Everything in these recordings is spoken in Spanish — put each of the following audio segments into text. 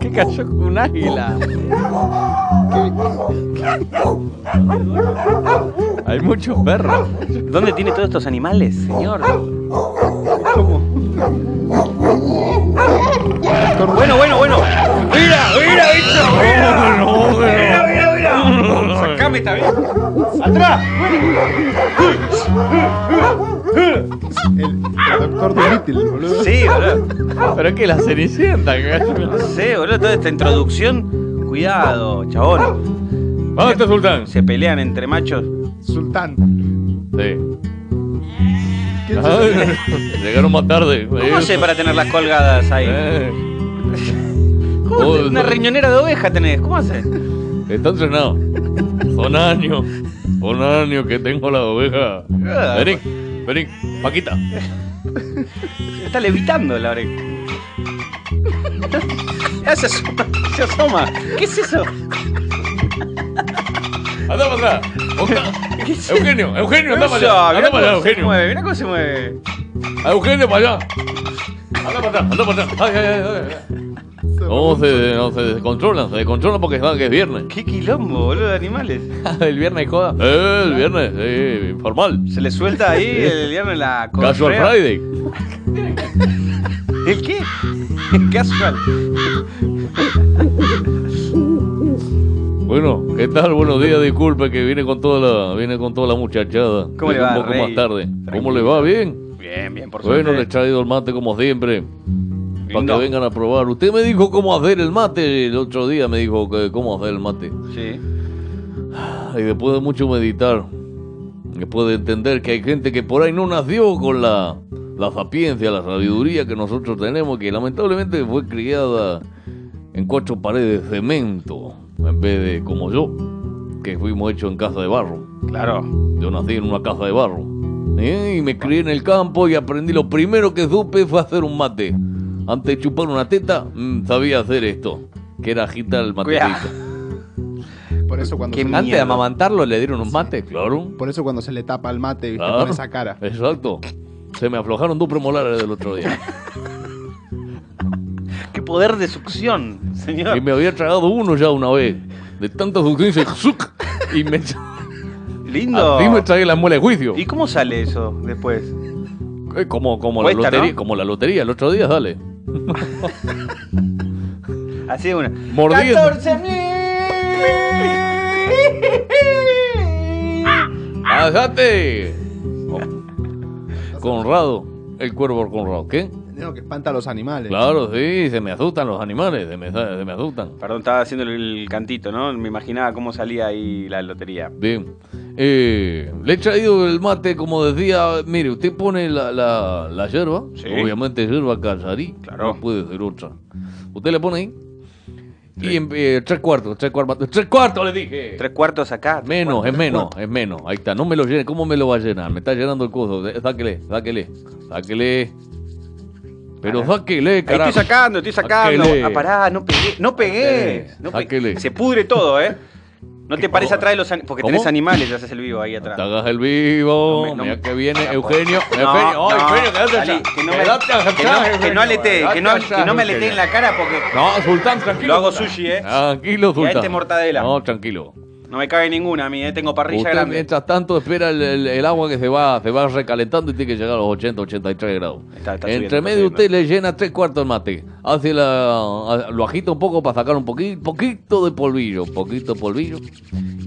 ¿Qué cayó con un águila? Hay muchos perros. ¿Dónde tiene todos estos animales, señor? Bueno, bueno, bueno. Mira, mira, bicho. Mira, mira, mira, mira. Sacame esta vez. ¡Atrás! El, el doctor Dolittle, boludo. Sí, boludo. Pero es que la cenicienta. que. No sé, boludo, toda esta introducción. Cuidado, chabón. ¿Dónde está Sultán? Se pelean entre machos. Sultán. Sí. ¿Quién se- Ay, Llegaron más tarde. ¿Cómo hace para tener las colgadas ahí? Eh, ¿Cómo? Una riñonera de oveja tenés. ¿Cómo haces? está entrenado. Son años. Son años que tengo la oveja. Ah. Vení, vení, Paquita. Está levitando la oreja. Ya se asoma, se asoma. ¿Qué es eso? Anda para atrás. ¿Qué es eso? Eugenio, Eugenio, anda para allá. Anda para allá, Eugenio. mirá cómo se mueve. A Eugenio para allá. Anda para atrás, anda para atrás. Ay, ay, ay, ay. No, se, no, se descontrolan, se descontrolan porque saben que es viernes. Qué quilombo, boludo, de animales. ¿El viernes joda? Eh, el viernes, sí, informal. Se le suelta ahí el viernes la Casual. Friday. ¿El qué? Casual. Bueno, ¿qué tal? Buenos días, disculpe que viene con toda la, viene con toda la muchachada. ¿Cómo le va, Un poco Rey? más tarde. ¿Cómo le va? ¿Bien? Bien, bien, por Bueno, suerte. le he traído el mate como siempre. Para que vengan a probar. Usted me dijo cómo hacer el mate. El otro día me dijo que cómo hacer el mate. Sí. Y después de mucho meditar, después de entender que hay gente que por ahí no nació con la, la sapiencia, la sabiduría que nosotros tenemos, que lamentablemente fue criada en cuatro paredes de cemento, en vez de como yo, que fuimos hechos en casa de barro. Claro. Yo nací en una casa de barro. ¿eh? Y me crié en el campo y aprendí. Lo primero que supe fue hacer un mate. Antes de chupar una teta, mm, sabía hacer esto. Que era agitar el matecito. Por eso cuando se, miedo. Antes de amamantarlo le dieron un mate. Claro. por eso cuando se le tapa el mate, ¿viste? Claro. Con esa cara. Exacto. Se me aflojaron dos premolares del otro día. Qué poder de succión, señor. Y me había tragado uno ya una vez. De tanta succión hice ¡zuc! y me, Lindo. así me tragué la muela de juicio. ¿Y cómo sale eso después? Eh, Como, como, la lotería, ¿no? como la lotería, el otro día, dale. Así de una. Mordiendo. 14 ¡Ajate! Conrado, el cuervo Conrado. ¿Qué? No, que espanta a los animales. Claro, sí, se me asustan los animales, se me, se me asustan. Perdón, estaba haciendo el, cantito, ¿no? Me imaginaba cómo salía ahí la lotería. Bien. Eh, le he traído el mate, como decía, mire, usted pone la, la, la yerba, Sí. obviamente yerba callarí, Claro. no puede ser otra. Usted le pone ahí, y en, eh, tres cuartos, tres cuartos, tres cuartos le dije. Tres cuartos acá. tres Menos, cuartos. es menos, es menos. Ahí está, no me lo llene, ¿cómo me lo va a llenar? Me está llenando el coso, Eh, sáquele, sáquele, sáquele. Pero sáquele, carajo. estoy sacando, estoy sacando. Ah, pará, no pegué, no pegué. No. Se pudre todo, ¿eh? No te pares atrás de los animales. Porque ¿Cómo? tenés animales y haces el vivo ahí atrás. te hagas el vivo, No me- no mira que viene Eugenio, no, Eugenio, oh, no, Eugenio, quédate Dale, allá. que no me, que no, que no Eugenio, aletee, que no, que no me allá, aletee en la cara porque No, Sultán, tranquilo. Lo hago Sultán. sushi, ¿eh? Tranquilo, Y Sultán. este mortadela. No, tranquilo. No me cabe ninguna a mí, ¿eh? Tengo parrilla Usted grande. mientras tanto espera el, el- el agua que se va, se va recalentando y tiene que llegar a los 80, 83 grados. Está- está Entre subiendo, medio usted le llena tres cuartos de mate. Hace la, lo agita un poco para sacar un poquito, poquito de polvillo, poquito de polvillo.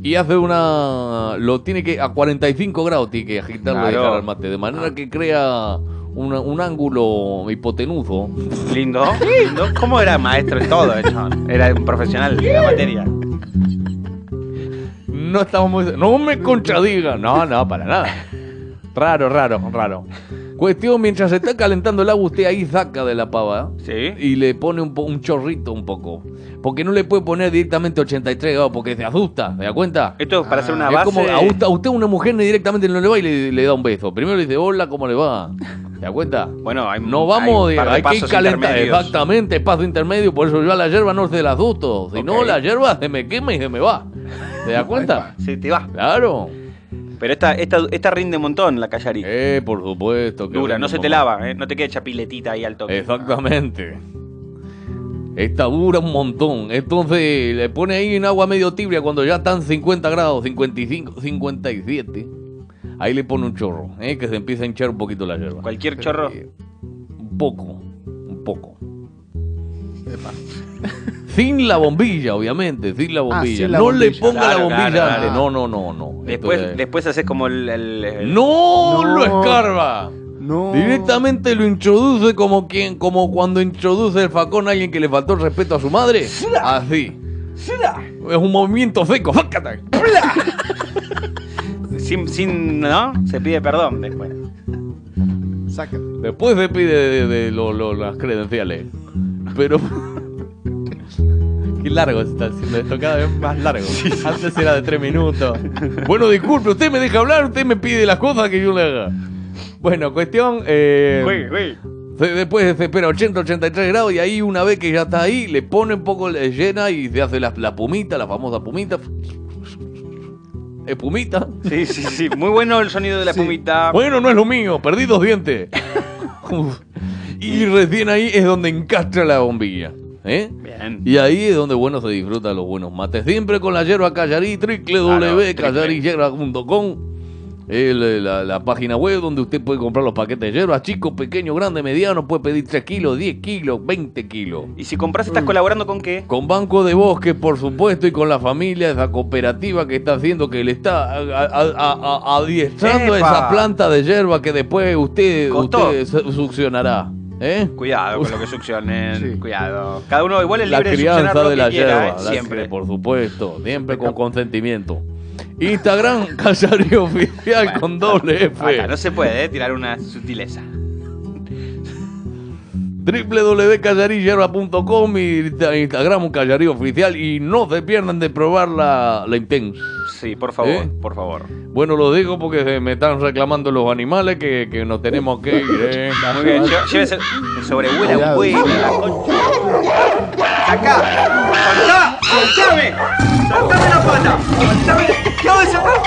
Y hace una, lo tiene que, a 45 grados tiene que agitarlo y Claro. dejar al mate. De manera que crea una- un ángulo hipotenuso. Lindo, lindo. ¿Cómo era maestro en todo, chabón? Era un profesional de la materia. No estamos muy... No me contradiga. No, no, para nada. Raro, raro, raro. Cuestión, mientras se está calentando el agua, usted ahí saca de la pava ¿Sí? y le pone un, po- un chorrito un poco. Porque no le puede poner directamente 83 grados porque se asusta, ¿se da cuenta? Esto es para hacer una es base. como a usted, a usted una mujer directamente no le va y le, le da un beso. Primero le dice, hola, ¿cómo le va? ¿Se da cuenta? Bueno, hay No hay vamos, un de, par de hay que pasos calentar. intermedios. Exactamente, paso intermedio. Por eso yo a la hierba no se la asusto. Si no, Ok. la hierba se me quema y se me va. ¿Se da cuenta? Se te va. Claro. Pero esta, esta, esta rinde un montón, la Callarí. Eh, por supuesto. que Dura, no se te lava, ¿eh? no te queda chapiletita ahí al toque. Exactamente. Esta dura un montón. Entonces le pone ahí en agua medio tibia cuando ya están 50 grados, 55, 57. Ahí le pone un chorro, ¿eh? que se empieza a hinchar un poquito la hierba. Cualquier chorro. Eh, un poco, un poco. Epa. Sin la bombilla, obviamente, sin la bombilla. sin la no le bombilla. ponga la bombilla claro, antes. claro. No, no, no, no. Después, Esto es- después haces como el. el- el- No, No. lo escarba. No. Directamente lo introduce como quien, como cuando introduce el facón a alguien que le faltó el respeto a su madre. Así. Es un movimiento seco. Sin, sin. ¿No? Se pide perdón después. Saca. Después se pide de, de lo- lo- las credenciales. Pero. Qué largo se está haciendo esto, cada vez más largo. Antes era de tres minutos. Bueno, disculpe, usted me deja hablar, usted me pide las cosas que yo le haga. Bueno, cuestión. eh, Güey, güey. Después se espera 80, 83 grados y ahí una vez que ya está ahí, le pone un poco le llena y se hace la, la pumita, la famosa pumita. Espumita. Sí, sí, sí. Muy bueno el sonido de la Sí. pumita. Bueno, no es lo mío, perdí dos dientes. Y recién ahí es donde encastra la bombilla. ¿eh? Bien. Y ahí es donde bueno se disfruta los buenos mates. Siempre con la yerba Callarí, Claro, www.callaryhierba.com. El, la, la página web donde usted puede comprar los paquetes de hierba, chico, pequeño, grande, mediano, puede pedir 3 kilos, 10 kilos, 20 kilos. Y si compras, ¿estás colaborando con qué? Con Banco de Bosque, por supuesto, y con la familia, esa cooperativa que está haciendo, que le está a- a- adiestrando ¡Epa! esa planta de hierba que después usted, Costó. usted su- succionará. ¿Eh? Cuidado con lo que succionen. Sí. Cuidado. Cada uno igual es La libre de succionar crianza lo de que la quiera, hierba, ¿eh? la- Siempre. por supuesto, siempre con consentimiento. Instagram, Callario Oficial Bueno, con doble F. Acá no se puede ¿eh? tirar una sutileza. www.callarillerba.com y Instagram un Callarío Oficial y no se pierdan de probar la, la Intense. Sí, por favor, ¿Eh? por favor. Bueno, lo digo porque se me están reclamando los animales que, que nos tenemos que ir. ¿eh? Muy bien, llévese el sobrevuela concha. ¡Acá! ¡Soltá! ¡Soltame! ¡Soltame la pata! ¡Soltame! ¿Qué hago de sacar?